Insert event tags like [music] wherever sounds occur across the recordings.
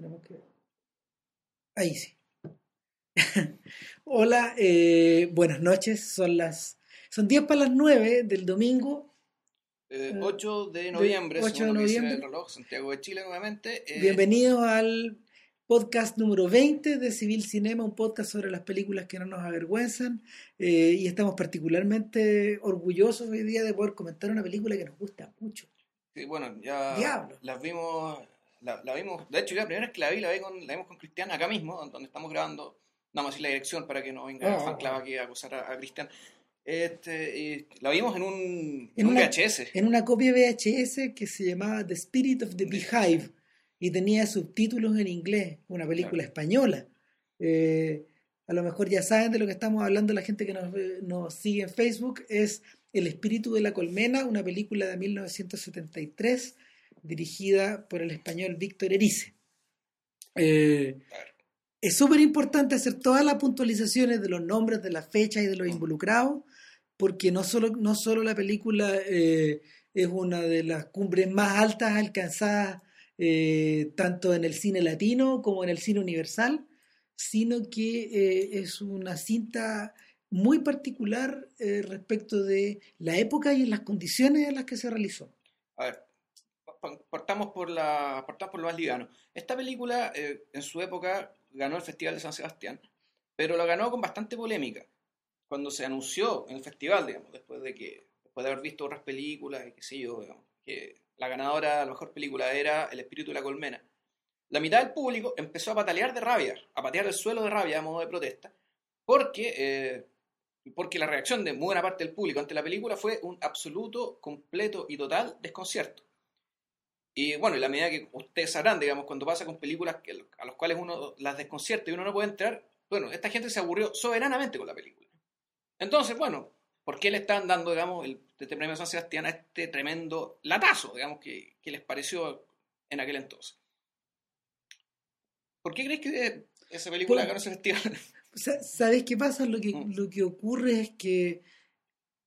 Tenemos que... Ahí sí. [laughs] Hola, eh, buenas noches. Son las son 10 para las 9 del domingo. Eh, 8 de noviembre, 8 de noviembre. el reloj, Santiago de Chile nuevamente. Eh, Bienvenidos al podcast número 20 de Civil Cinema, un podcast sobre las películas que no nos avergüenzan. Eh, y estamos particularmente orgullosos hoy día de poder comentar una película que nos gusta mucho. Sí, bueno, ya Diablo. las vimos, la, la vimos, de hecho yo la primera vez que la vi, la vi con, la vimos con Cristian acá mismo, donde estamos grabando, vamos a decir la dirección para que no venga Oh. fan club aquí a acusar a, a Cristian. Este, y la vimos en un, En un una- VHS. En una copia VHS que se llamaba The Spirit of the Beehive y tenía subtítulos en inglés, una película española. Eh, a lo mejor ya saben de lo que estamos hablando la gente que nos, ve- nos sigue en Facebook, es El espíritu de la colmena, una película de 1973 dirigida por el español Víctor Erice. Eh, es súper importante hacer todas las puntualizaciones de los nombres, de las fechas y de los involucrados, porque no solo, no solo la película eh, es una de las cumbres más altas alcanzadas eh, tanto en el cine latino como en el cine universal, sino que es una cinta muy particular respecto de la época y las condiciones en las que se realizó. A ver, pa- partamos por, la, partamos por lo más liviano. Esta película eh, en su época ganó el Festival de San Sebastián, pero lo ganó con bastante polémica. Cuando se anunció en el festival, digamos, después de que después de haber visto otras películas y qué sé yo, que la ganadora, la mejor película era El espíritu de la colmena. La mitad del público empezó a patalear de rabia, a patear el suelo de rabia a modo de protesta, porque, eh, porque la reacción de buena parte del público ante la película fue un absoluto, completo y total desconcierto. Y bueno, y la medida que ustedes sabrán, digamos, cuando pasa con películas que, a las cuales uno las desconcierta y uno no puede entrar, bueno, esta gente se aburrió soberanamente con la película. Entonces, bueno, ¿por qué le están dando, digamos, el, este premio San Sebastián a este tremendo latazo, digamos, que, que les pareció en aquel entonces? ¿Por qué crees que esa película ganó ese festival? Sa- ¿Sabes qué pasa? Lo que, Mm. lo que ocurre es que,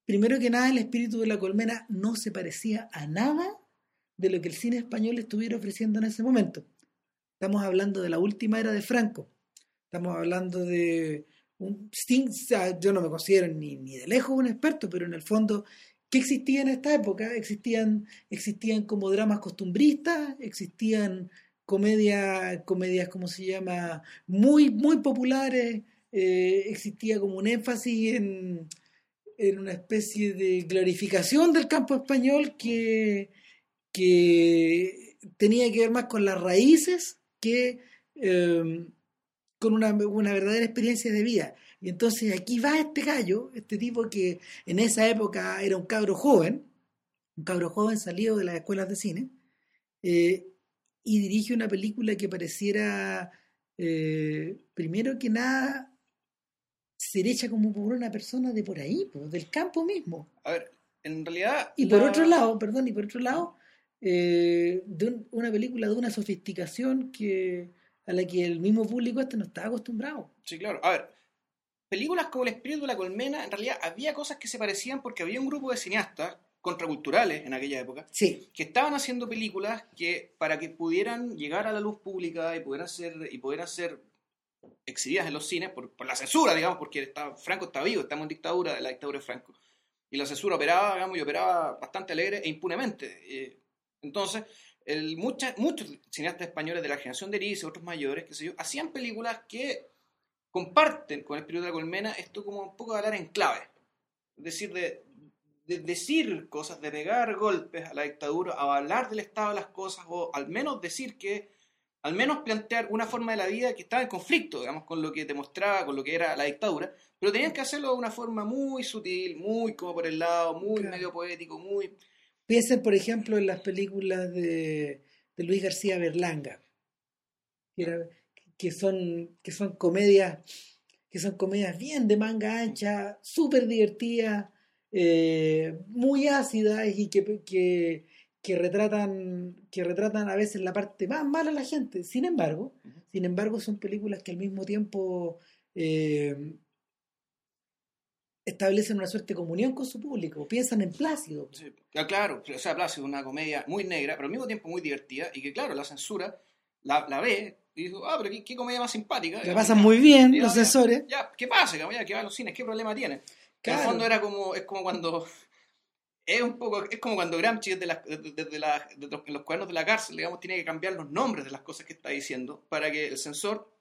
primero que nada, el espíritu de la colmena no se parecía a nada de lo que el cine español estuviera ofreciendo en ese momento. Estamos hablando de la última era de Franco. Estamos hablando de un yo no me considero ni, ni de lejos un experto, pero en el fondo, ¿qué existía en esta época? Existían, existían como dramas costumbristas, existían comedias, comedias, ¿cómo se llama? Muy, muy populares, eh, existía como un énfasis en, en una especie de glorificación del campo español que, que tenía que ver más con las raíces que eh, con una, una verdadera experiencia de vida. Y entonces aquí va este gallo, este tipo que en esa época era un cabro joven, un cabro joven salido de las escuelas de cine, eh, y dirige una película que pareciera, eh, primero que nada, ser hecha como por una persona de por ahí, del campo mismo. A ver, en realidad... Y por la- otro lado, perdón, y por otro lado, eh, de un- una película de una sofisticación que a la que el mismo público este no estaba acostumbrado. Sí, claro. A ver, películas como El espíritu de la colmena, en realidad había cosas que se parecían porque había un grupo de cineastas contraculturales en aquella época Sí, que estaban haciendo películas que para que pudieran llegar a la luz pública y pudieran ser y pudieran ser exhibidas en los cines por, por la censura, digamos, porque está, Franco está vivo, estamos en dictadura, la dictadura de Franco. Y la censura operaba, digamos, y operaba bastante alegre e impunemente. Eh, entonces, el, mucha- muchos cineastas españoles de la generación de Erice, otros mayores, qué sé yo, hacían películas que comparten con el espíritu de la colmena esto como un poco de hablar en clave. Es decir, de, de decir cosas, de pegar golpes a la dictadura, a hablar del estado de las cosas, o al menos decir que, al menos plantear una forma de la vida que estaba en conflicto, digamos, con lo que demostraba, con lo que era la dictadura, pero tenían que hacerlo de una forma muy sutil, muy como por el lado, muy Claro. medio poético, muy... piensen por ejemplo en las películas de, de Luis García Berlanga, que, era- que son, que son comedias que son comedias bien de manga ancha, súper divertidas, eh, muy ácidas y que, que, que retratan que retratan a veces la parte más mala de la gente. Sin embargo, sin embargo, son películas que al mismo tiempo eh, establecen una suerte de comunión con su público, piensan en Plácido. Sí, claro, o sea, Plácido, una comedia muy negra, pero al mismo tiempo muy divertida, y que claro, la censura la, la ve y dice, ah, pero qué, qué comedia más simpática. La digamos, pasan muy bien los ya. sensores. Ya, ¿qué pasa? Ya, que va a los cines, ¿qué problema tiene? Que En el Claro. fondo era como, es como cuando, es un poco, es como cuando Gramsci desde, las- desde, la- desde los, en los cuadernos de la cárcel, digamos, tiene que cambiar los nombres de las cosas que está diciendo para que el censor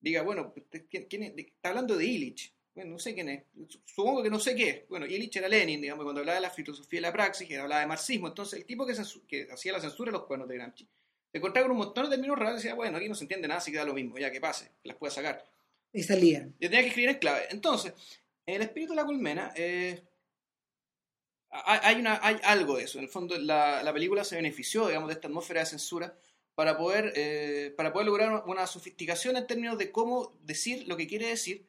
diga, bueno, ¿quién, quién es? De- está hablando de Illich. Bueno, no sé quién es. Supongo que no sé qué es. Bueno, Illich era Lenin, digamos, cuando hablaba de la filosofía y la praxis, que hablaba de marxismo. Entonces, el tipo que, hacía la censura de los cuernos de Gramsci se encontraba con un montón de términos raros y decía, bueno, aquí no se entiende nada, así que da lo mismo, ya que pase, que las pueda sacar. Y salían. Yo tenía que escribir en clave. Entonces, en el espíritu de la colmena, eh, hay, una, hay algo de eso. En el fondo, la, la película se benefició, digamos, de esta atmósfera de censura para poder, eh, para poder lograr una sofisticación en términos de cómo decir lo que quiere decir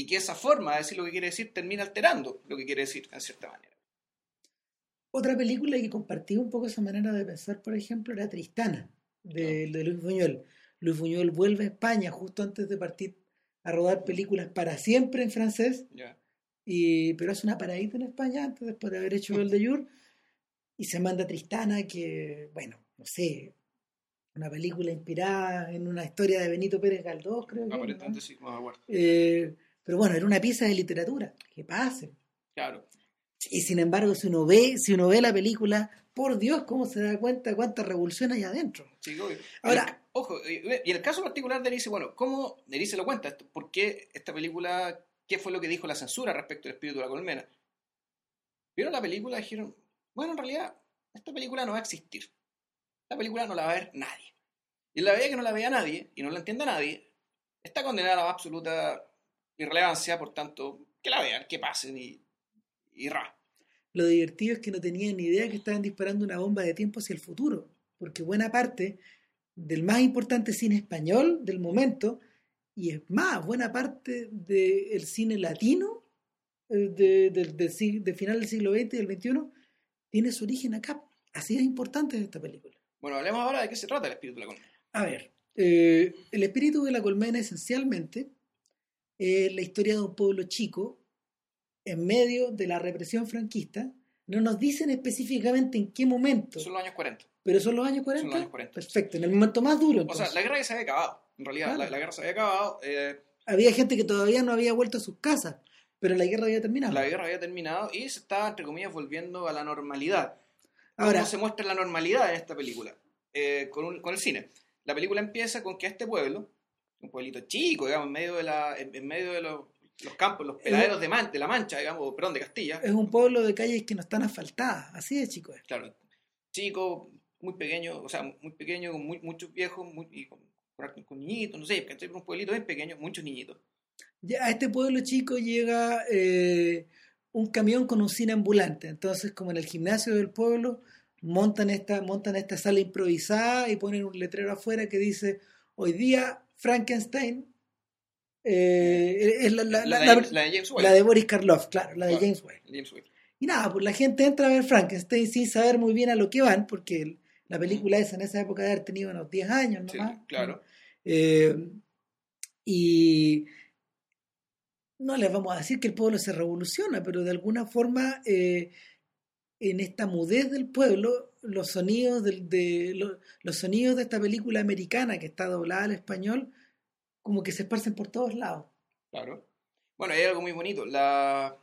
y que esa forma de decir lo que quiere decir termina alterando lo que quiere decir, en cierta manera. Otra película que compartía un poco esa manera de pensar, por ejemplo, era Tristana, de, de Luis Buñuel. Luis Buñuel vuelve a España justo antes de partir a rodar películas para siempre en francés, y, pero hace una paradita en España antes, después de haber hecho [laughs] el de Jur, y se manda Tristana, que, bueno, no sé, una película inspirada en una historia de Benito Pérez Galdós, creo. Aparentemente ¿no? sí, no me acuerdo. Eh, pero bueno, era una pieza de literatura, que pase. Claro. Y sin embargo, si uno ve, si uno ve la película, por Dios, cómo se da cuenta cuánta revolución hay adentro. Sí, obvio. Ahora- el- ojo, eh, y en el caso particular de Erice, bueno, ¿cómo Erice lo cuenta? ¿Por qué esta película, qué fue lo que dijo la censura respecto al espíritu de la colmena? Vieron la película y dijeron, bueno, en realidad, esta película no va a existir. Esta película no la va a ver nadie. Y en la medida que no la vea nadie y no la entienda nadie, está condenada a la absoluta irrelevancia, por tanto, que la vean, que pasen y, y ra. Lo divertido es que no tenían ni idea que estaban disparando una bomba de tiempo hacia el futuro, porque buena parte del más importante cine español del momento, y es más, buena parte del cine latino eh, de, del- de final del siglo XX y del XXI, tiene su origen acá. Así es importante esta película. Bueno, hablemos ahora de qué se trata el espíritu de la colmena. A ver, eh, el espíritu de la colmena esencialmente es la historia de un pueblo chico en medio de la represión franquista. No nos dicen específicamente en qué momento, Son los años 40. pero son los años 40. Son los años 40. Perfecto, en el momento más duro. O sea, la guerra ya se había acabado. En realidad, Claro. la, la guerra se había acabado. eh, Había gente que todavía no había vuelto a sus casas, pero la guerra había terminado. la guerra había terminado y se estaba, entre comillas, volviendo a la normalidad. Ahora, ¿Cómo se muestra la normalidad en esta película? Eh, con, un- con el cine. La película empieza con que a este pueblo, un pueblito chico, digamos, en medio de, la, en, en medio de los, los campos, los peladeros de, Man- de La Mancha, digamos, perdón, de Castilla, es un pueblo de calles que no están asfaltadas, así de chico es. claro, chico, muy pequeño, o sea, muy pequeño, con muy- muchos viejos, muy, y con, niñitos, no sé, ¿cachai? un pueblito bien pequeño, muchos niñitos. Ya a este pueblo chico llega eh, un camión con un cine ambulante. Entonces, como en el gimnasio del pueblo, montan esta, montan esta sala improvisada y ponen un letrero afuera que dice, hoy día Frankenstein eh, es la, la- La, la- de, la- la de James Whale. la de Boris Karloff, claro, la de Claro. James Whale. James Whale. Y nada, pues la gente entra a ver Frankenstein sin saber muy bien a lo que van, porque la película esa en esa época de haber tenido unos 10 años Sí, nomás. claro. Eh, y no les vamos a decir que el pueblo se revoluciona, pero de alguna forma eh, en esta mudez del pueblo, los sonidos de, lo- los sonidos de esta película americana que está doblada al español, como que se esparcen por todos lados. Claro. Bueno, hay algo muy bonito. La...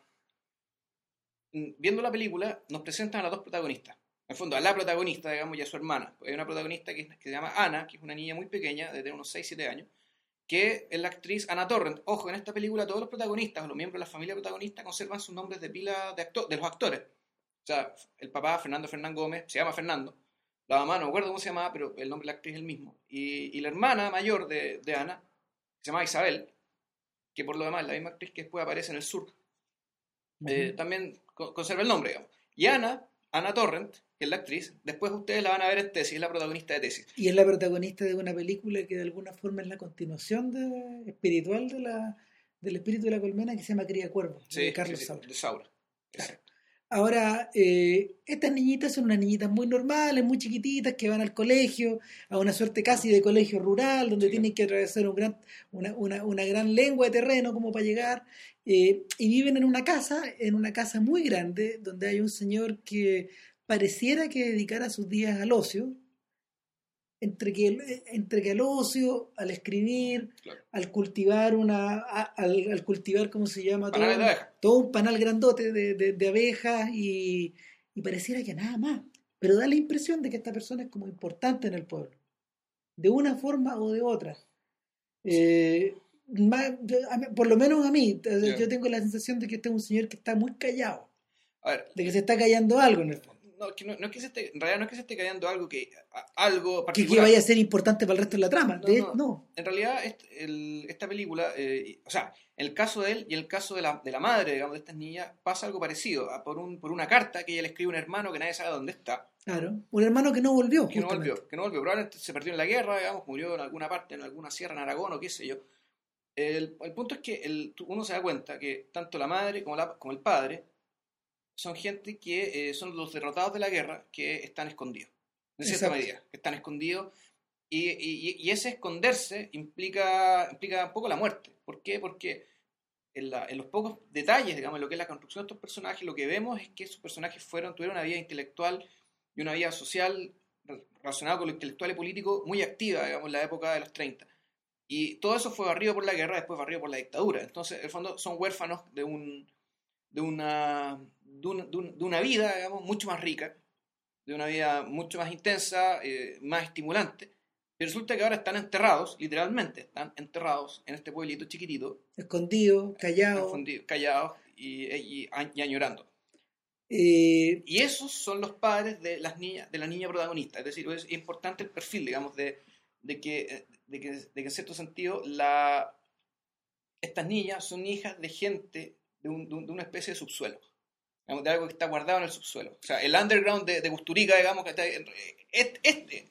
Mm, Viendo la película, nos presentan a las dos protagonistas. En fondo, a la protagonista, digamos, y a su hermana. Hay una protagonista que, que se llama Ana, que es una niña muy pequeña, de unos 6-7 años, que es la actriz Ana Torrent. Ojo, en esta película todos los protagonistas, los miembros de la familia protagonista, conservan sus nombres de pila de, acto- de los actores. O sea, el papá, Fernando Fernán Gómez, se llama Fernando. La mamá, no me acuerdo cómo se llamaba, pero el nombre de la actriz es el mismo. Y, y la hermana mayor de, de Ana, se llama Isabel, que por lo demás es la misma actriz que después aparece en el sur. Eh, también co- conserva el nombre, digamos. Y Ana, Ana Torrent, que es la actriz, después ustedes la van a ver en Tesis, es la protagonista de Tesis. Y es la protagonista de una película que de alguna forma es la continuación de- espiritual de la, del espíritu de la colmena que se llama Cría Cuervo, Sí, de Carlos sí, sí, Saura. de Saura. Claro. Ahora, eh, estas niñitas son unas niñitas muy normales, muy chiquititas, que van al colegio, a una suerte casi de colegio rural, donde Sí. tienen que atravesar un gran, una, una- una gran lengua de terreno como para llegar, eh, y viven en una casa, en una casa muy grande, donde hay un señor que pareciera que dedicara sus días al ocio, entre que, entre que al ocio, al escribir, Claro. al cultivar una, a- al, al cultivar, ¿cómo se llama? Todo, un panal grandote de, de- de abejas y, y pareciera que nada más. Pero da la impresión de que esta persona es como importante en el pueblo, de una forma o de otra. Eh, más- por lo menos a mí, Ya. yo tengo la sensación de que este es un señor que está muy callado, A ver, de que se está callando algo en el fondo. No, que no, no es que se esté, en realidad no es que se esté cayendo algo que a- algo particular. que vaya a ser importante para el resto de la trama. No, De- no. no. En realidad, este- el- esta película, eh, o sea, en el caso de él y el caso de la, de la madre, digamos, de estas niñas, pasa algo parecido. a por, un, por una carta que ella le escribe a un hermano que nadie sabe dónde está, Claro, un hermano que no volvió. que no volvió, que no volvió. Probablemente se perdió en la guerra, digamos, murió en alguna parte, en alguna sierra, en Aragón o qué sé yo. El, el punto es que el- uno se da cuenta que tanto la madre como, la, como el padre son gente que eh, son los derrotados de la guerra que están escondidos, de cierta Exacto. medida, que están escondidos. Y, y- y ese esconderse implica, implica un poco la muerte. ¿Por qué? Porque en, la- en los pocos detalles, digamos, en lo que es la construcción de estos personajes, lo que vemos es que esos personajes fueron, tuvieron una vida intelectual y una vida social re- relacionada con lo intelectual y político muy activa, digamos, en la época de los 30. Y todo eso fue barrido por la guerra, después barrido por la dictadura. Entonces, en el fondo, son huérfanos de, un, de, una, de, un- de un- de una vida, digamos, mucho más rica, de una vida mucho más intensa, eh, más estimulante. Y resulta que ahora están enterrados, literalmente, están enterrados en este pueblito chiquitito, Escondido, callado. confundidos, callados y, y- y añorando. Eh, Y esos son los padres de las niñas, de la niña protagonista. Es decir, es importante el perfil, digamos, de, de que, eh, de, que, de que en cierto sentido la, estas niñas son hijas de gente de, un- de un- de una especie de subsuelo. De algo que está guardado en el subsuelo. O sea, el underground de, de Busturica, digamos, que está, este, este-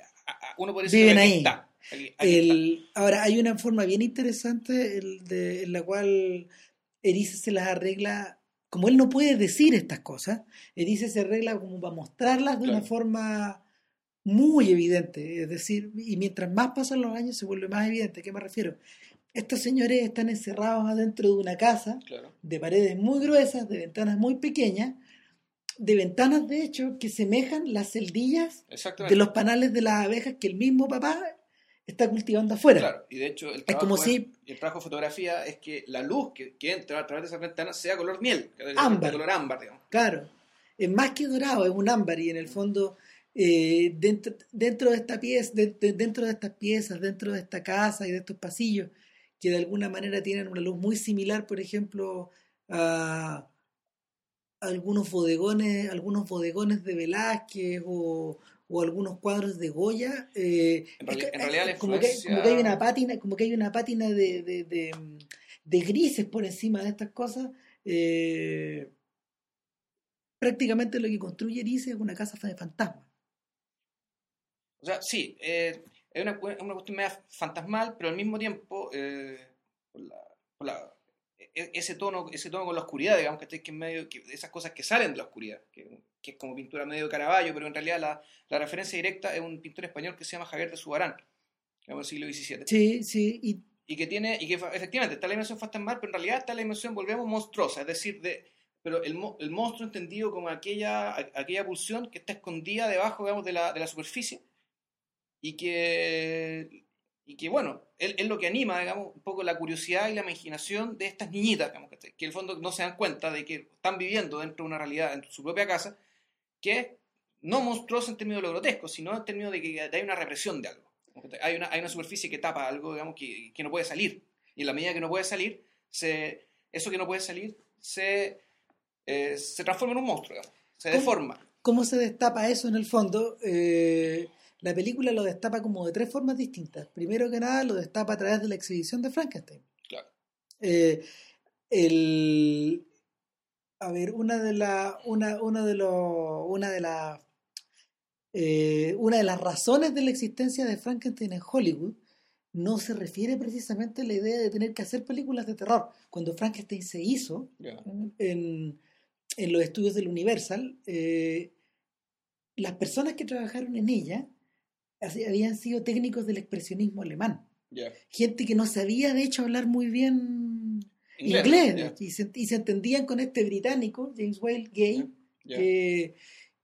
uno puede decir Viven que ahí. está, aquí- aquí está. el, ahora, hay una forma bien interesante el de- en la cual Erice se las arregla. Como él no puede decir estas cosas, Erice se arregla como para mostrarlas de una forma muy evidente. Es decir, y mientras más pasan los años se vuelve más evidente. ¿A qué me refiero? Estos señores están encerrados adentro de una casa Claro. de paredes muy gruesas, de ventanas muy pequeñas, de ventanas de hecho que semejan las celdillas de los panales de las abejas que el mismo papá está cultivando afuera. Claro, y de hecho el Es trabajo, como es- si- el trabajo de fotografía es que la luz que, que entra a través de esas ventanas sea color miel, Ámbar. color ámbar, digamos. Claro, es más que dorado, es un ámbar y en el fondo eh, dentro, dentro de esta pieza, de- de- dentro de estas piezas, dentro de esta casa y de estos pasillos que de alguna manera tienen una luz muy similar, por ejemplo, a algunos bodegones, algunos bodegones de Velázquez o, o algunos cuadros de Goya. eh, En es realidad es como, que, influencia- como que hay una pátina, como que hay una pátina de, de, de, de grises por encima de estas cosas. eh, prácticamente lo que construye Erice es una casa de fantasma. O sea, sí, eh, es una, una cuestión media fantasmal, pero al mismo tiempo, eh, por la- por la- e- ese, tono, ese tono con la oscuridad, digamos, que, que es medio, que esas cosas que salen de la oscuridad, que, que es como pintura medio de Caravaggio, pero en realidad la, la referencia directa es un pintor español que se llama Javier de Subarán, digamos, del siglo XVII. Sí, sí, y y que tiene y que efectivamente está la dimensión fantasmal pero en realidad está la dimensión volvemos monstruosa es decir de pero el, el monstruo entendido como aquella aquella pulsión que está escondida debajo digamos de la, de la superficie y que y que bueno es, es lo que anima digamos un poco la curiosidad y la imaginación de estas niñitas digamos, que, que en el fondo no se dan cuenta de que están viviendo dentro de una realidad dentro de su propia casa que es no monstruosa en términos de lo grotesco sino en términos de que hay una represión de algo hay una, hay una superficie que tapa algo, digamos, que, que no puede salir. Y en la medida que no puede salir, se, eso que no puede salir se, eh, se transforma en un monstruo, digamos. Se ¿Cómo? deforma. cómo se destapa eso en el fondo. Eh, la película lo destapa como de tres formas distintas. Primero que nada, lo destapa a través de la exhibición de Frankenstein. Claro. Eh, el, a ver, una de la, una, una de los, una de las, eh, una de las razones de la existencia de Frankenstein en Hollywood no se refiere precisamente a la idea de tener que hacer películas de terror. Cuando Frankenstein se hizo, en, en los estudios del Universal, eh, las personas que trabajaron en ella habían sido técnicos del expresionismo alemán. Gente que no sabía, de hecho, hablar muy bien Inglés, y, se, y se entendían con este británico, James Whale Gay, que,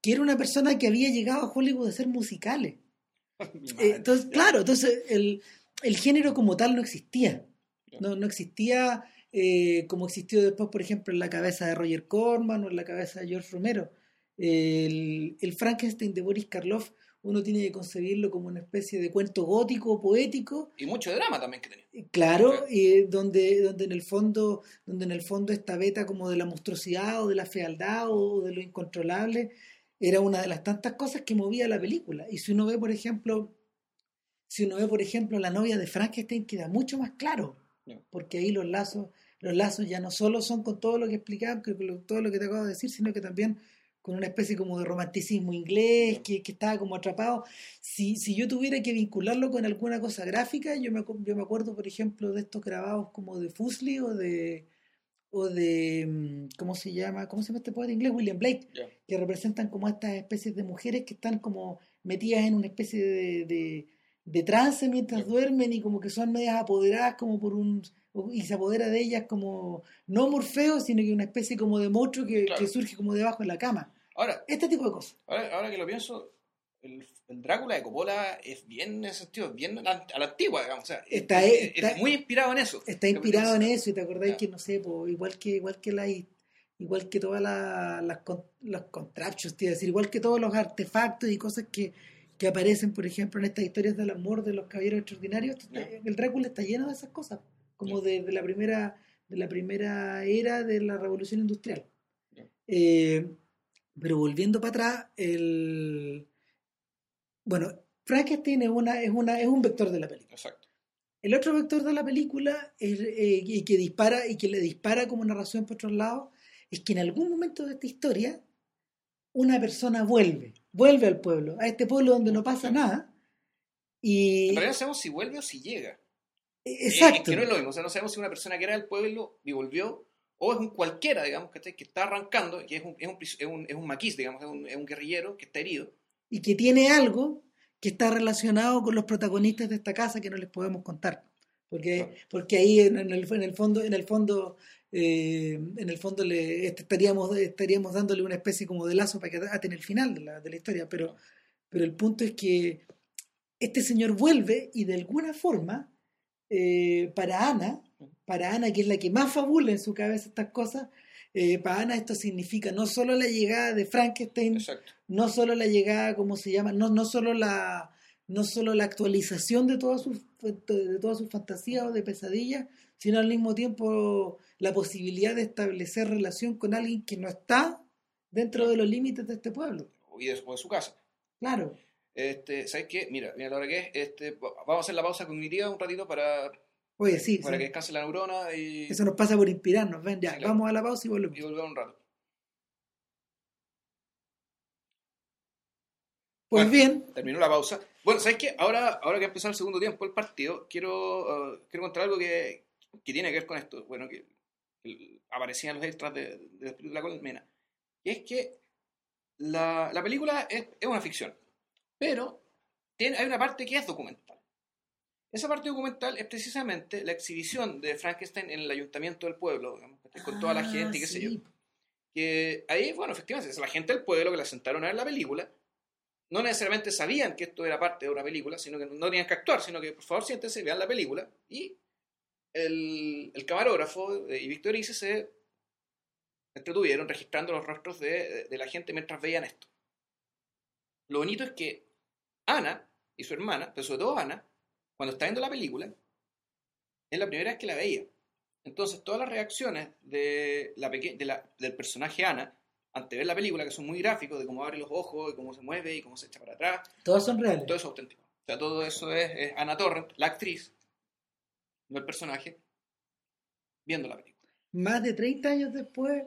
que era una persona que había llegado a Hollywood a hacer musicales. [laughs] Eh, entonces, claro, entonces el, el género como tal no existía. No, no existía eh, como existió después, por ejemplo, en la cabeza de Roger Corman o en la cabeza de George Romero. El, el Frankenstein de Boris Karloff uno tiene que concebirlo como una especie de cuento gótico, poético. Y mucho drama también que tenía. Claro, y donde, donde en el fondo, donde en el fondo esta beta como de la monstruosidad o de la fealdad o de lo incontrolable era una de las tantas cosas que movía la película. Y si uno ve, por ejemplo, si uno ve, por ejemplo, la novia de Frankenstein, queda mucho más claro. Porque ahí los lazos, los lazos ya no solo son con todo lo que explicaba, con todo lo que te acabo de decir, sino que también con una especie como de romanticismo inglés, que, que estaba como atrapado. Si, si yo tuviera que vincularlo con alguna cosa gráfica, yo me, yo me acuerdo, por ejemplo, de estos grabados como de Fusli o de o de mm, ¿cómo se llama? ¿cómo se llama este poeta inglés? William Blake, que representan como estas especies de mujeres que están como metidas en una especie de, de, trance mientras duermen y como que son medias apoderadas como por un y se apodera de ellas como, no Morfeo, sino que una especie como de monstruo que, surge como debajo de la cama. Ahora, este tipo de cosas. Ahora, que lo pienso, el, Drácula de Coppola es bien en ese sentido, bien a la, antigua, digamos. O sea, está, está, muy inspirado en eso. Está inspirado en eso, y te acordáis que, no sé, igual que igual que la igual que todas las, las, contraptions, decir, igual que todos los artefactos y cosas que, que aparecen, por ejemplo, en estas historias del amor de los caballeros extraordinarios, el Drácula está lleno de esas cosas como de, la primera de la primera era de la revolución industrial. Eh, pero volviendo para atrás, el bueno, Frankenstein es una, es una, es un vector de la película. Exacto. El otro vector de la película es, eh, y que dispara, y que le dispara como narración por otros lados, es que en algún momento de esta historia una persona vuelve, vuelve al pueblo, a este pueblo donde no pasa nada. Y... En realidad sabemos si vuelve o si llega. Exacto. que no es lo mismo, o sea, no sabemos si una persona que era del pueblo y volvió, o es un cualquiera, digamos, que está arrancando, que es un, es un, es un, es un maquis, digamos, es un, es un guerrillero que está herido. Y que tiene algo que está relacionado con los protagonistas de esta casa que no les podemos contar. Porque, porque ahí en, el, en el fondo, en el fondo, eh, en el fondo le estaríamos, estaríamos dándole una especie como de lazo para que aten el final de la, de la historia. Pero, pero el punto es que este señor vuelve y de alguna forma eh, para Ana, para Ana, que es la que más fabula en su cabeza estas cosas, eh, para Ana esto significa no solo la llegada de Frankenstein, no solo la llegada, ¿cómo se llama? No, no solo la no solo la actualización de todas sus de todas sus fantasías o de pesadillas, sino al mismo tiempo la posibilidad de establecer relación con alguien que no está dentro de los límites de este pueblo. Y de, de su casa. Claro. Este, ¿Sabes qué? Mira, mira la hora que es. Este, vamos a hacer la pausa cognitiva un ratito para, Oye, sí, para que descanse la neurona. Y... Eso nos pasa por inspirarnos. Ven, ya, vamos a la pausa y volvemos. Y volvemos un rato. Pues bien. Terminó la pausa. Bueno, ¿sabes qué? Ahora, ahora que ha empezado el segundo tiempo del partido, quiero, uh, quiero contar algo que, que, tiene que ver con esto. Bueno, que, aparecía en los extras de, de, la colmena. Y es que la, la película es, es una ficción pero tiene, hay una parte que es documental. Esa parte documental es precisamente la exhibición de Frankenstein en el ayuntamiento del pueblo, con toda la ah, gente y qué sé yo. Que ahí, bueno, efectivamente, es la gente del pueblo que la sentaron a ver la película. No necesariamente sabían que esto era parte de una película, sino que no tenían que actuar, sino que por favor siéntense, vean la película. Y el, el camarógrafo y Víctor Ice se entretuvieron registrando los rostros de, de la gente mientras veían esto. Lo bonito es que Ana y su hermana, pero sobre todo Ana, cuando está viendo la película, es la primera vez que la veía. Entonces, todas las reacciones de la del personaje Ana ante ver la película, que son muy gráficos, de cómo abre los ojos, y cómo se mueve, y cómo se echa para atrás. Todos son reales. Todo eso es auténtico. O sea, todo eso es, Ana Torrent, la actriz, no el personaje, viendo la película. Más de 30 años después,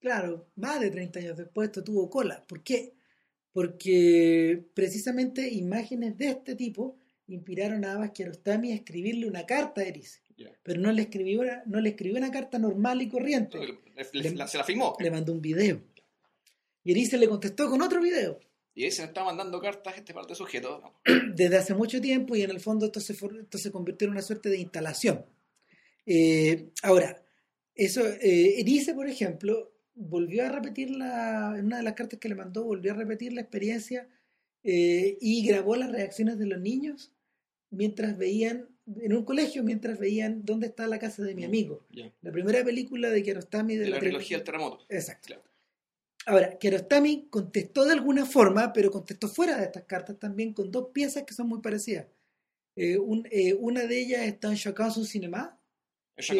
claro, más de 30 años después esto tuvo cola. ¿Por qué? Porque precisamente imágenes de este tipo inspiraron a Abbas Kiarostami a escribirle una carta a Erice. Pero no le, escribió una, no le escribió una carta normal y corriente. se la filmó. Le mandó un video. Y Erice le contestó con otro video. Y ahí se le está mandando cartas a este par de sujetos. [clears throat] Desde hace mucho tiempo y en el fondo esto se, esto se convirtió en una suerte de instalación. Eh, ahora, eso, eh, Erice, por ejemplo, volvió a repetir la, en una de las cartas que le mandó, volvió a repetir la experiencia eh, y grabó las reacciones de los niños mientras veían, en un colegio, mientras veían dónde está la casa de mi amigo. Ya. La primera película de Kiarostami de, De la tri- trilogía del terremoto. Exacto. Claro. Ahora, Kiarostami contestó de alguna forma, pero contestó fuera de estas cartas también con dos piezas que son muy parecidas. Eh, un- eh, una de ellas está en su Cinema, Sí.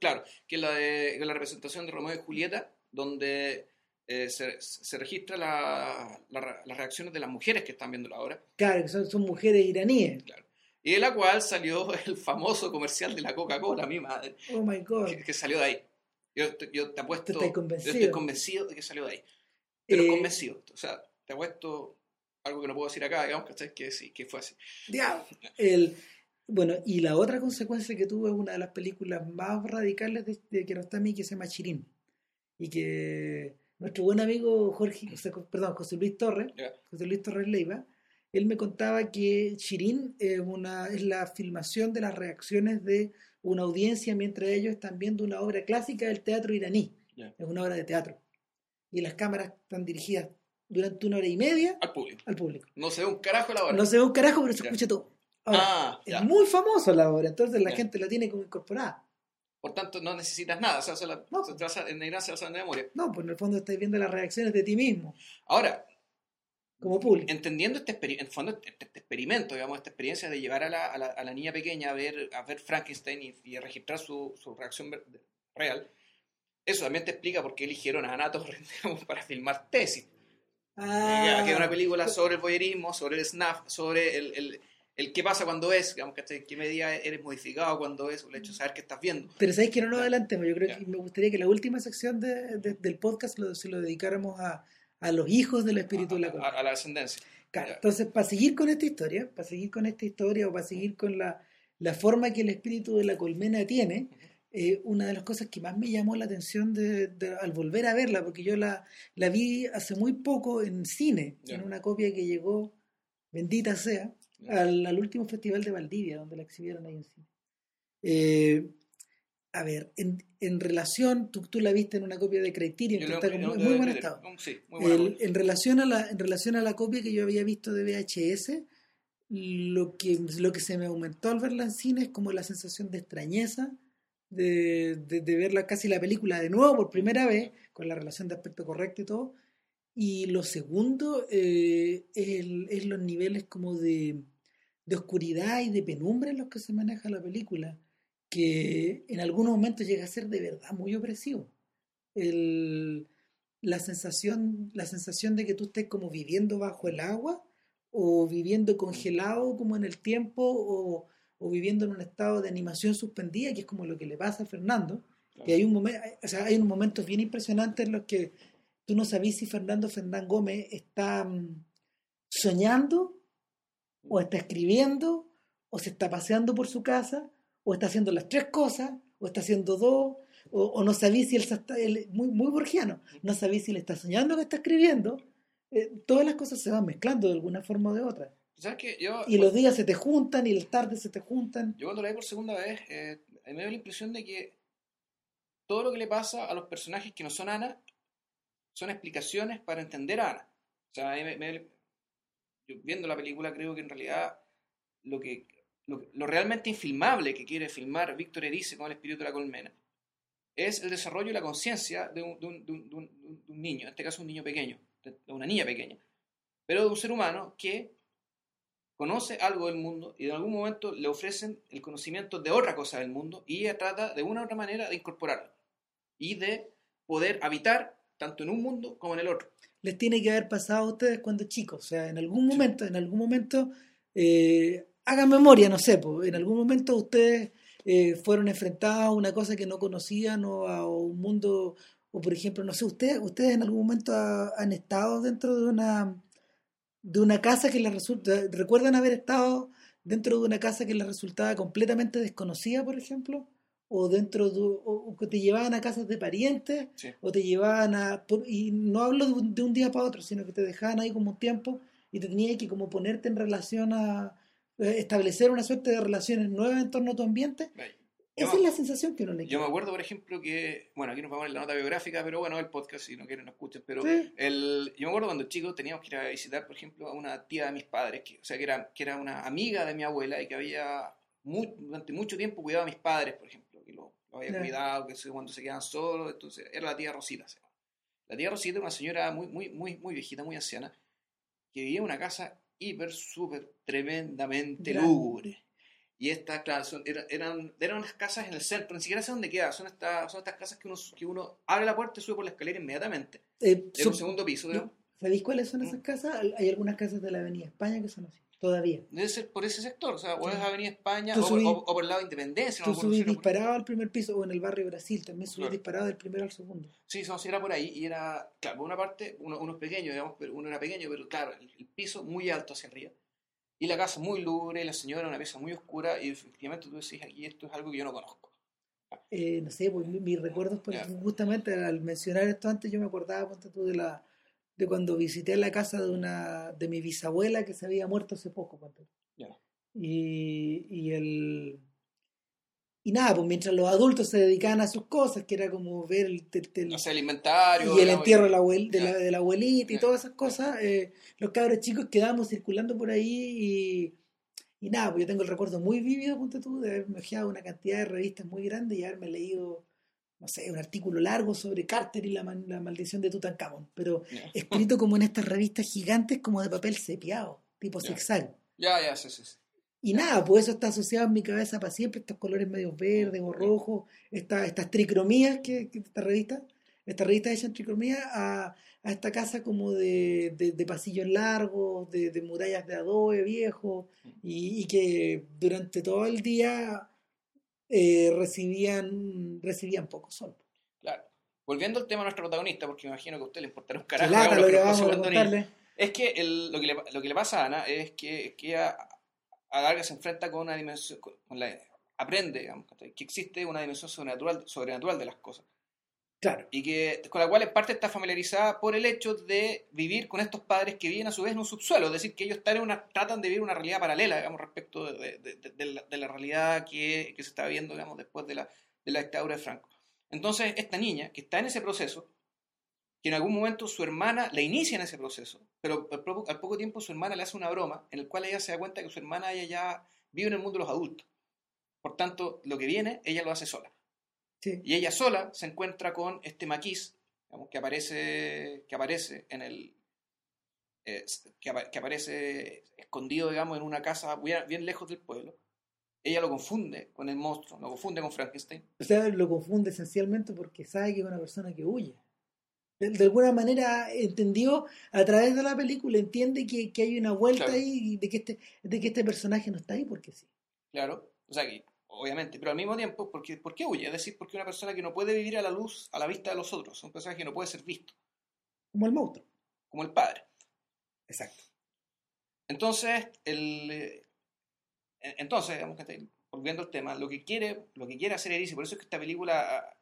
Claro, que la, de, que la representación de Romeo y Julieta, donde eh, se, se registra la- la- las reacciones de las mujeres que están viendo la obra, claro, que son, son mujeres iraníes. claro. Y de la cual salió el famoso comercial de la Coca-Cola, mi madre, Oh my God. que, que salió de ahí. Yo, te- yo te apuesto, yo estoy convencido de que salió de ahí. Pero Eh, convencido. O sea, te apuesto algo que no puedo decir acá, digamos, ¿cachai? Que sí, que fue así. Diablo. El, bueno, y la otra consecuencia que tuvo es una de las películas más radicales de, de Kiarostami que se llama Chirín. Y que nuestro buen amigo Jorge, o sea, perdón, José Luis Torres. José Luis Torres Leiva, él me contaba que Chirín es, una, es la filmación de las reacciones de una audiencia mientras ellos están viendo una obra clásica del teatro iraní. Es una obra de teatro. Y las cámaras están dirigidas durante una hora y media Al público. al público. No se ve un carajo la obra. No se ve un carajo, pero se escucha todo. Ahora, ah, es muy famoso la obra, entonces la Ya. gente la tiene como incorporada. Por tanto, no necesitas nada. O sea, se la, No. se te vas a- en se la de memoria. No, pues en el fondo estás viendo las reacciones de ti mismo, Ahora, como público. entendiendo este, en el fondo, este, este experimento, digamos, esta experiencia de llevar a la, a la- a la niña pequeña a ver, a ver Frankenstein y, y a registrar su, su reacción real, eso también te explica por qué eligieron a Ana Torres [laughs] digamos, para filmar Tesis. Ah, que es una película sobre el voyerismo, sobre el snap, sobre el, el, el qué pasa cuando es, digamos, ¿cachai? qué medida eres modificado cuando es, el hecho de saber qué estás viendo. Pero sabéis que no nos adelantemos. Yo creo Ya. que me gustaría que la última sección de- de- del podcast lo, se lo dedicáramos a, a los hijos del espíritu de la a, cosa. a- a la descendencia. Claro, Ya. entonces, para seguir con esta historia, para seguir con esta historia o para seguir con la, la forma que el espíritu de la colmena tiene, eh, una de las cosas que más me llamó la atención de, de- al volver a verla, porque yo la, la vi hace muy poco en cine, Ya. en una copia que llegó, bendita sea. Al, al último festival de Valdivia, donde la exhibieron ahí en cine. Eh, a ver, en, en relación, tú, tú la viste en una copia de Criterion, Yo que lo- está en muy buen estado. Sí, muy buena El- película. en, relación a la, en relación a la copia que yo había visto de VHS, lo que, lo que se me aumentó al verla en cine es como la sensación de extrañeza, de, de, de ver la- casi la película de nuevo por primera vez, con la relación de aspecto correcto y todo. Y lo segundo eh, es, los niveles como de, de oscuridad y de penumbra en los que se maneja la película, que en algunos momentos llega a ser de verdad muy opresivo. El, la sensación, la sensación de que tú estés como viviendo bajo el agua o viviendo congelado como en el tiempo o, o viviendo en un estado de animación suspendida, que es como lo que le pasa a Fernando. Que hay un momento, o sea, hay momentos bien impresionantes en los que tú no sabes si Fernando Fernán Gómez está mm, soñando o está escribiendo o se está paseando por su casa o está haciendo las tres cosas o está haciendo dos o, o no sabéis si él está él- muy muy borgiano no sabéis si le está soñando que está escribiendo Eh, todas las cosas se van mezclando de alguna forma o de otra. Yo, y los días se te juntan y las tardes se te juntan yo cuando la vi por segunda vez, eh, me dio la impresión de que todo lo que le pasa a los personajes que no son Ana son explicaciones para entender a Ana. O sea, viendo la película creo que en realidad lo que lo, realmente infilmable que quiere filmar Víctor Erice con el espíritu de la colmena es el desarrollo y la conciencia de un, niño, en este caso un niño pequeño, de una niña pequeña, pero de un ser humano que conoce algo del mundo y en algún momento le ofrecen el conocimiento de otra cosa del mundo y ella trata de una u otra manera de incorporarlo y de poder habitar tanto en un mundo como en el otro. les tiene que haber pasado a ustedes cuando chicos. O sea, en algún momento, en algún momento, eh, hagan memoria, no sé, po, en algún momento ustedes eh, fueron enfrentados a una cosa que no conocían o a un mundo, o por ejemplo, no sé, ustedes, ustedes en algún momento ha- han estado dentro de una de una casa que les resulta, recuerdan haber estado dentro de una casa que les resultaba completamente desconocida, por ejemplo, o dentro de, o, o que te llevaban a casas de parientes, Sí. o te llevaban a, y no hablo de un, de un día para otro, sino que te dejaban ahí como un tiempo y te tenías que como ponerte en relación a eh, establecer una suerte de relaciones nuevas en torno a tu ambiente. Esa es la sensación que uno le Yo queda. me acuerdo, por ejemplo, que, bueno, aquí nos vamos a la nota biográfica, pero bueno, el podcast, si no quieren, no escuchen, pero Sí. el, yo me acuerdo cuando chicos teníamos que ir a visitar, por ejemplo, a una tía de mis padres, que, o sea, que era, que era una amiga de mi abuela y que había durante mucho tiempo cuidado a mis padres, por ejemplo, que lo, lo había cuidado, que cuando se quedaban solos, entonces era la tía Rosita. se. La tía Rosita era una señora muy, muy, muy, muy viejita, muy anciana, que vivía en una casa hiper, súper, tremendamente lúgubre. Y estas, claro, son- eran, eran unas casas en el centro, ni siquiera sé dónde queda, son, estas son estas casas que uno, que uno abre la puerta y sube por la escalera inmediatamente. Eh, un segundo piso. ¿Sabéis cuáles son esas casas? Hay algunas casas de la Avenida España que son así, todavía. Debe ser por ese sector, o sea, o Sí. es Avenida España o, por- subí- o- o por el lado de Independencia. Tú no subís disparado al primer piso o en el barrio Brasil, también subís Claro. disparado del primero al segundo. Sí, no, sí, era por ahí y era, claro, por una parte, uno, uno es pequeño, digamos, pero uno era pequeño, pero claro, el, el piso muy alto hacia arriba. Y la casa muy lúgubre, la señora una pieza muy oscura y efectivamente tú decís, aquí esto es algo que yo no conozco. Eh, no sé, pues, mi- mis recuerdos, justamente al mencionar esto antes, yo me acordaba ponte tú, de la de cuando visité la casa de una de mi bisabuela que se había muerto hace poco. tú. Ya. Y, y el y nada, pues mientras los adultos se dedicaban a sus cosas, que era como ver el, el- el- O sea, el inventario. y el entierro de la, abuel- de la, Ya. de la abuelita y todas esas cosas, eh, los cabros chicos quedábamos circulando por ahí y, y nada, pues yo tengo el recuerdo muy vívido, ponte tú, de haberme ojeado una cantidad de revistas muy grande y haberme leído, no sé, un artículo largo sobre Carter y la, la maldición de Tutankamón, pero [laughs] escrito como en estas revistas gigantes como de papel sepiado, tipo zigzag. ya, ya, sí, sí. Y nada, pues eso está asociado en mi cabeza para siempre, estos colores medio verdes o rojos, esta- estas tricromías que, que esta revista, esta revista hecha en tricromía a, a esta casa como de, de, de pasillos largos, de, de murallas de adobe viejo, y, y que durante todo el día eh, recibían, recibían poco sol. Claro. Volviendo al tema de nuestro protagonista, porque me imagino que a usted le importará un carajo. lata lo que vamos a. Es que el- lo, que le, lo que le pasa a Ana es que, que ella a larga se enfrenta con una dimensión, con con la, aprende, digamos, que existe una dimensión sobrenatural, sobrenatural de las cosas. Y que, con la cual en parte está familiarizada por el hecho de vivir con estos padres que viven a su vez en un subsuelo, es decir, que ellos tratan de vivir una realidad paralela, digamos, respecto de, la, la realidad que, que se está viviendo, digamos, después de la, de la dictadura de Franco. Entonces, esta niña, que está en ese proceso, que en algún momento su hermana le inicia en ese proceso, pero al poco, al poco tiempo su hermana le hace una broma en el cual ella se da cuenta que su hermana ella ya vive en el mundo de los adultos. Por tanto, lo que viene, ella lo hace sola. Sí. Y ella sola se encuentra con este maquis, digamos, que aparece, que aparece en el. eh, que, apa- que aparece escondido, digamos, en una casa bien, bien lejos del pueblo. Ella lo confunde con el monstruo, lo confunde con Frankenstein. O sea, lo confunde esencialmente porque sabe que es una persona que huye. De, de alguna manera entendió a través de la película, entiende que, que hay una vuelta Claro. ahí y de que, este, de que este personaje no está ahí porque sí. Claro, o sea que, obviamente, pero al mismo tiempo, porque, ¿por qué huye? Es decir, porque una persona que no puede vivir a la luz, a la vista de los otros, un personaje que no puede ser visto, Como el monstruo. como el padre. Exacto. Entonces, el, eh, entonces, digamos volviendo al tema, lo que quiere, lo que quiere hacer Erice, por eso es que esta película ah,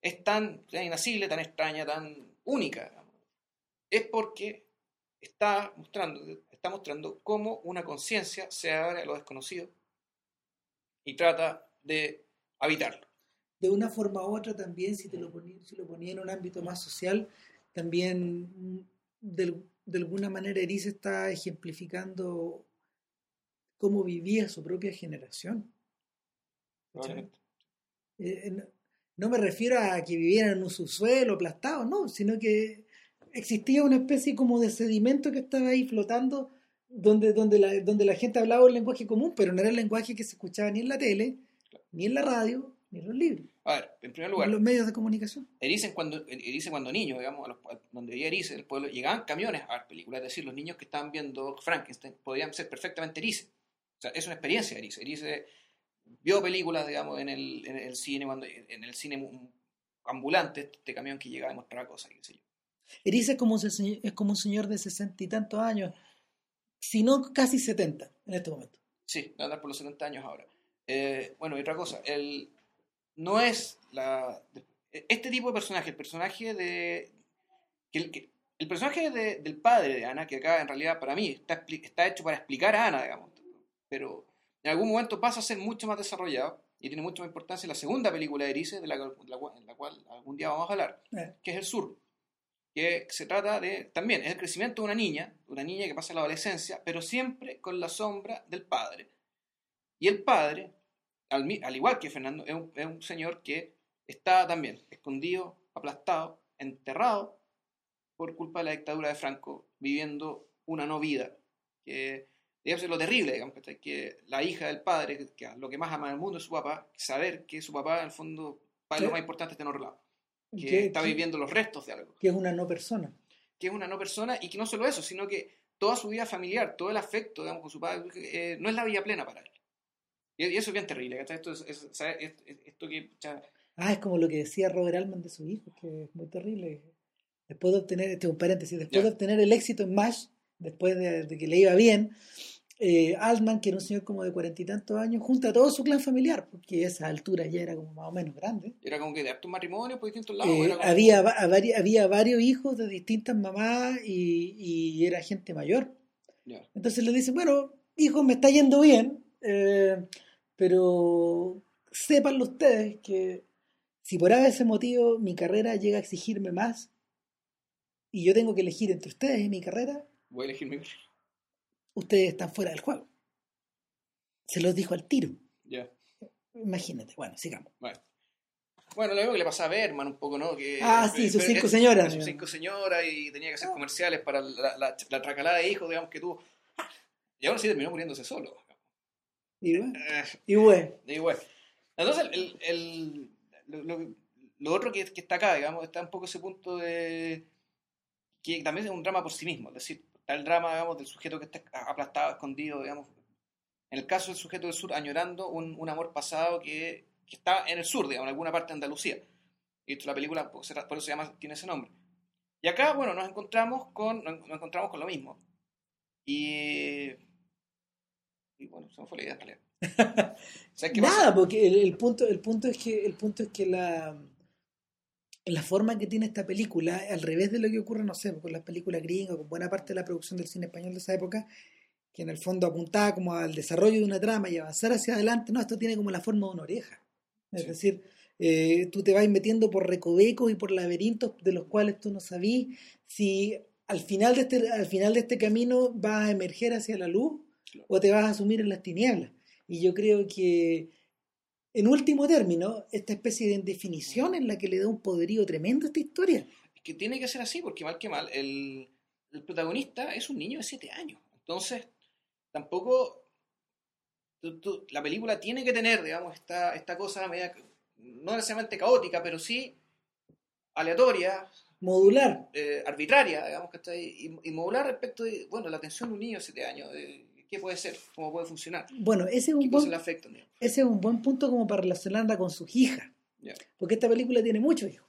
es tan, tan inacible, tan extraña, tan única, digamos, es porque está mostrando, está mostrando cómo una conciencia se abre a lo desconocido y trata de habitarlo. De una forma u otra también, si, te lo ponía, si lo ponía en un ámbito más social, también mm, de, de alguna manera Erice está ejemplificando cómo vivía su propia generación. Eh, no, no me refiero a que vivieran en un subsuelo aplastado, no, sino que existía una especie como de sedimento que estaba ahí flotando donde, donde, la, donde la gente hablaba un lenguaje común, pero no era el lenguaje que se escuchaba ni en la tele, ni en la radio, ni en los libros, A ver, en primer lugar, en los medios de comunicación. Erice cuando, Erice cuando niño, digamos, a los- a donde vivía Erice, en el pueblo, llegaban camiones a ver películas, es decir, los niños que estaban viendo Frankenstein podían ser perfectamente Erice. O sea, es una experiencia Erice. Erice vio películas, digamos, en el, en el cine, cuando, en el cine ambulante, este camión que llegaba y mostraba cosas, qué sé yo. Erice es como, un es como un señor de sesenta y tantos años, si no casi setenta en este momento. Sí, va a andar por los 70 años ahora. Eh, bueno, y otra cosa, el, no es la... Este tipo de personaje, el personaje de... que el, que- el personaje de- del padre de Ana, que acá en realidad para mí está, está hecho para explicar a Ana, digamos, pero, en algún momento pasa a ser mucho más desarrollado y tiene mucha más importancia la segunda película de Erice, de la, la, en la cual algún día vamos a hablar, Eh. que es El Sur, que se trata de, también, es el crecimiento de una niña, una niña que pasa la adolescencia, pero siempre con la sombra del padre. Y el padre, al, al igual que Fernando, es un, es un señor que está también escondido, aplastado, enterrado por culpa de la dictadura de Franco, viviendo una no vida. Que, digamos, es lo terrible, digamos, que la hija del padre, que, lo que más ama en el mundo es su papá, saber que su papá, en el fondo, para lo más importante está en otro lado, que que, está viviendo los restos de algo que es una no persona. que es una no persona y que no solo eso, sino que toda su vida familiar, todo el afecto, digamos, con su padre, eh, no es la vida plena para él. Y, y eso es bien terrible, ¿cachai? Esto, es, es-. Es- es- esto que... pucha, Ah, es como lo que decía Robert Altman de su hijo, que es muy terrible. Después de obtener, este es un paréntesis, después Ya. de obtener el éxito en MASH, después de, de que le iba bien, eh, Altman, que era un señor como de cuarenta y tantos años, junta a todo su clan familiar, porque a esa altura ya era como más o menos grande. era como que de hartos matrimonios por distintos lados. Eh, como- había, a vari- había varios hijos de distintas mamás y, y era gente mayor. Entonces le dicen, bueno, hijo, me está yendo bien, eh, pero sépanlo ustedes que si por ese motivo mi carrera llega a exigirme más y yo tengo que elegir entre ustedes y mi carrera, Voy a elegir mi... ustedes están fuera del juego. Se los dijo al tiro. Imagínate. Bueno, sigamos. Bueno. Bueno, lo mismo que le pasaba a Berman un poco, ¿no? Que, Ah, sí, sus cinco señoras, Sus cinco señoras y tenía que hacer comerciales para la, la, la tracalada de hijos, digamos, que tuvo. Y ahora sí terminó muriéndose solo. Y bueno, Eh, y bueno, Y bueno, entonces el, el- lo, lo- lo otro que, que está acá, digamos, está un poco ese punto de que también es un drama por sí mismo, es decir, está el drama, digamos, del sujeto que está aplastado, escondido, digamos, en el caso del sujeto del sur, añorando un, un amor pasado que, que está en el sur, digamos, en alguna parte de Andalucía. Y esto, la película, por eso se llama, tiene ese nombre. Y acá, bueno, nos encontramos con, nos encontramos con lo mismo. Y, y bueno, se me fue la idea en realidad. [laughs] ¿Sabes qué pasa? Nada, porque el, el punto, el punto es que, el punto es que la, la forma que tiene esta película, al revés de lo que ocurre, no sé, con las películas gringas, con buena parte de la producción del cine español de esa época, que en el fondo apuntaba como al desarrollo de una trama y avanzar hacia adelante, no, esto tiene como la forma de una oreja. Es Sí. decir, eh, tú te vas metiendo por recovecos y por laberintos de los cuales tú no sabís si al final de este, al final de este camino vas a emerger hacia la luz Claro. o te vas a sumir en las tinieblas. Y yo creo que, en último término, esta especie de definición en la que le da un poderío tremendo a esta historia. Es que tiene que ser así, porque mal que mal, el, el protagonista es un niño de 7 años. Entonces, tampoco tú- tú- la película tiene que tener, digamos, esta, esta cosa media, no necesariamente caótica, pero sí aleatoria, Modular. eh, arbitraria, digamos, que está ahí, y, y modular respecto de, bueno, la atención de un niño de 7 años, qué puede ser, cómo puede funcionar, Bueno, ese es un cosas buen, afectan. ese es un buen punto como para relacionarla con sus hijas. Porque esta película tiene muchos hijos.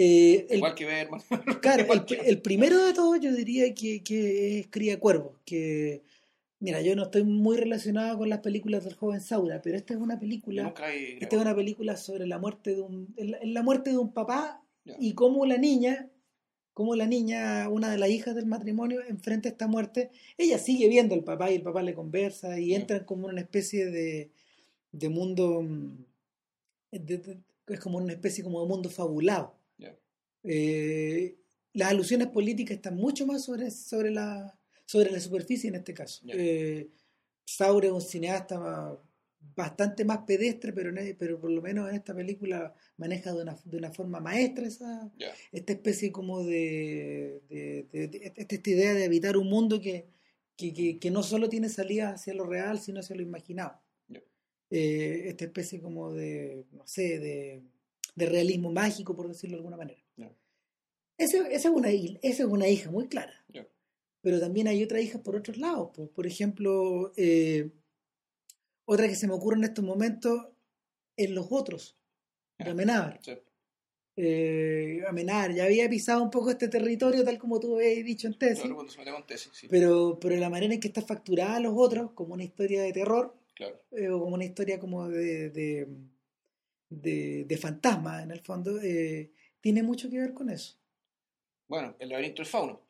Eh, el- Igual que Berman. [laughs] Claro, el, Igual que- el primero de todos yo diría que, que es Cría Cuervo, que mira, yo no estoy muy relacionado con las películas del joven Saura, pero esta es una película, esta es una película sobre la muerte de un, la, la muerte de un papá y cómo la niña, cómo la niña, una de las hijas del matrimonio, enfrenta esta muerte, ella sigue viendo al papá y el papá le conversa y entran como en una especie de, de mundo, mm, de- de- es como una especie como de mundo fabulado. Eh, las alusiones políticas están mucho más sobre, sobre, la, sobre la superficie en este caso. Ya. Eh, Saure es un cineasta bastante más pedestre, pero, en- pero por lo menos en esta película maneja de una, de una forma maestra esa, Ya. esta especie como de, de- de- esta, esta idea de habitar un mundo que, que, que- que no solo tiene salida hacia lo real, sino hacia lo imaginado. Ya. Eh, esta especie como de, no sé, de, de realismo mágico, por decirlo de alguna manera. Ya. Esa, esa es una, esa es una hija muy clara. Pero también hay otras hijas por otros lados. Por, por ejemplo, eh, otra que se me ocurre en estos momentos es Los Otros, de. Amenábar. Sí. Eh, Amenábar ya había pisado un poco este territorio, tal como tú habías dicho en tesis, Claro, cuando se mete con tesis, sí. pero, pero la manera en que está facturada Los Otros, como una historia de terror, Claro. eh, o como una historia como de, de, de, de fantasma, en el fondo, eh, tiene mucho que ver con eso. Bueno, el laberinto del fauno.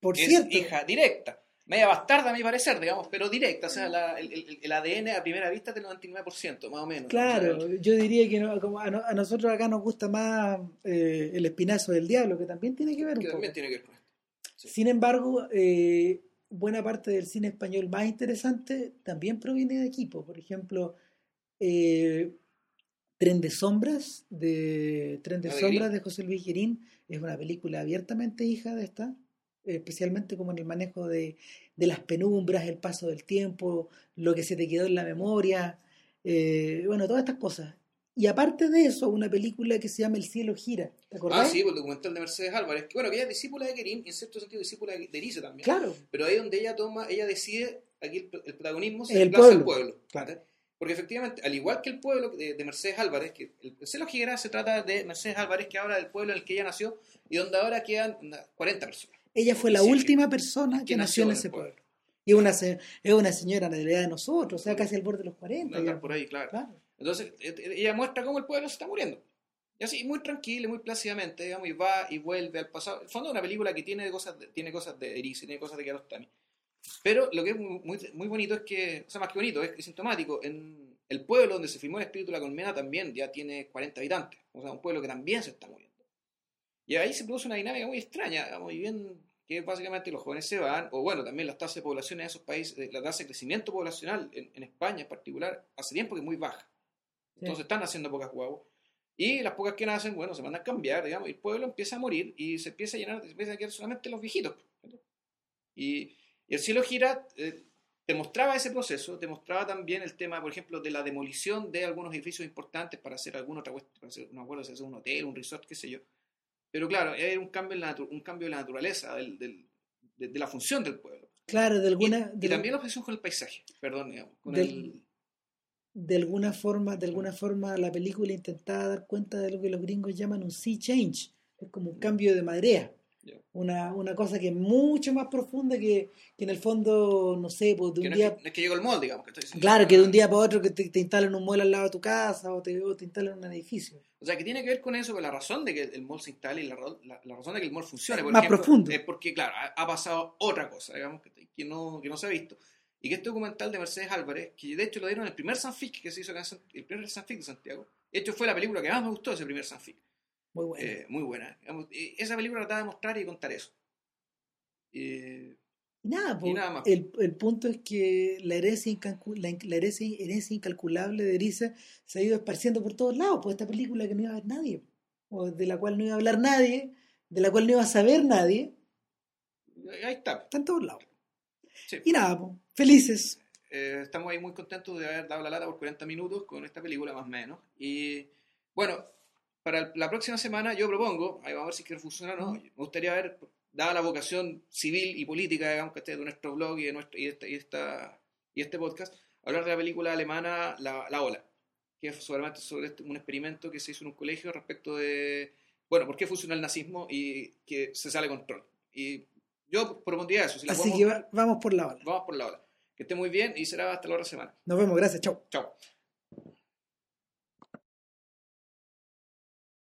Por es cierto, hija directa media bastarda a mi parecer, digamos, pero directa, o sea, la- el, el- el ADN a primera vista del 99%, más o menos. Claro, O sea, yo diría que no- como a, no- a nosotros acá nos gusta más eh, el espinazo del diablo, que también tiene que ver un poco. también tiene que ver con esto. Sí. Sin embargo, eh, buena parte del cine español más interesante también proviene de equipo. Por ejemplo, eh, Tren de Sombras, de Tren de ¿La de Sombras de José Luis Guirín, es una película abiertamente hija de esta, especialmente como en el manejo de, de las penumbras, el paso del tiempo, lo que se te quedó en la memoria, eh, bueno, todas estas cosas. Y aparte de eso, una película que se llama El cielo gira. ¿Te acordás? Ah, sí, pues el documental de Mercedes Álvarez, que bueno, que ella es discípula de Kerim, y en cierto sentido discípula de Erice también. Claro. Pero ahí donde ella toma, ella decide, aquí el, el protagonismo se El desplaza al pueblo. pueblo. Claro. Porque efectivamente, al igual que el pueblo de, de Mercedes Álvarez, que el, el Celo Giguera se trata de Mercedes Álvarez, que habla del pueblo en el que ella nació y donde ahora quedan unas 40 personas. Ella fue la Sí, última persona que que nació en ese pueblo. pueblo. Y es una, es una señora de la edad de nosotros, o sea, casi al borde de los 40. Andar ya. por ahí, claro. Claro. Entonces, eh, eh, ella muestra cómo el pueblo se está muriendo. Y así, muy tranquila, muy plácidamente, digamos, y va y vuelve al pasado. En el fondo es una película que tiene cosas de, tiene cosas de Erice, tiene cosas de Kiarostami. Pero lo que es muy, muy- muy bonito es que, o sea, más que bonito, es, es sintomático. En el pueblo donde se filmó El Espíritu de la Colmena también ya tiene 40 habitantes. O sea, un pueblo que también se está muriendo. Y ahí se produce una dinámica muy extraña, digamos, y bien, que básicamente los jóvenes se van, o bueno, también las tasas de población en esos países, eh, la tasa de crecimiento poblacional en, en España en particular, hace tiempo que es muy baja. Entonces están haciendo pocas guaguas. Y las pocas que nacen, bueno, se mandan a cambiar, digamos, y el pueblo empieza a morir y se empieza a llenar, se empieza a quedar solamente los viejitos. Y, y el cielo gira, eh, te mostraba ese proceso, te mostraba también el tema, por ejemplo, de la demolición de algunos edificios importantes para hacer alguna otra cuestión, no me acuerdo si hacer un hotel, un resort, qué sé yo. Pero claro, era un cambio en la, un cambio de la naturaleza, del- del- de, de la función del pueblo. Claro, de Y, alguna, y de, también la obsesión con el paisaje, perdón, digamos, con Del- el... de alguna forma, de alguna forma la película intentaba dar cuenta de lo que los gringos llaman un sea change, es como un cambio de marea. Ya. Una, una cosa que es mucho más profunda que, que en el fondo, no sé, pues de que un no, día es que, no es que llegó el molde, digamos. Que estoy. Claro, que de un día para otro que te, te instalan un mueble al lado de tu casa o te, o te instalan un edificio. O sea, que tiene que ver con eso, con la razón de que el mall se instale y la, la- la razón de que el mall funcione. Por Más ejemplo, profundo. Es porque, claro, ha, ha pasado otra cosa, digamos, que, que no, que no se ha visto. Y que este documental de Mercedes Álvarez, que de hecho lo dieron en el primer Sanfic que se hizo acá el primer Sanfic de Santiago. De hecho, fue la película que más me gustó ese primer Sanfic. Muy bueno. Eh, muy buena. Digamos, y esa película trataba de mostrar y contar eso. Eh, y nada, y nada más. el, el punto es que la herencia, la, la herencia, herencia incalculable de Eriza se ha ido esparciendo por todos lados, pues esta película que no iba a ver nadie, o de la cual no iba a hablar nadie, de la cual no iba a saber nadie, ahí está. está en todos lados. Sí. Y nada, pues, felices. Eh, estamos ahí muy contentos de haber dado la lata por 40 minutos con esta película, más o menos. Y bueno, para la próxima semana yo propongo, ahí vamos a ver si quiere funcionar o no, me gustaría ver, dada la vocación civil y política, digamos, que esté de nuestro blog y de, nuestro, y, este, y, esta, y este podcast, hablar de la película alemana La, la Ola, que es sobre, sobre este- un experimento que se hizo en un colegio respecto de, bueno, por qué funciona el nazismo y que se sale control. Y yo propondría eso. Si la Así podemos- que va- vamos por la ola. Vamos por la ola. Que esté muy bien y será hasta la otra semana. Nos vemos, gracias, chao. Chao.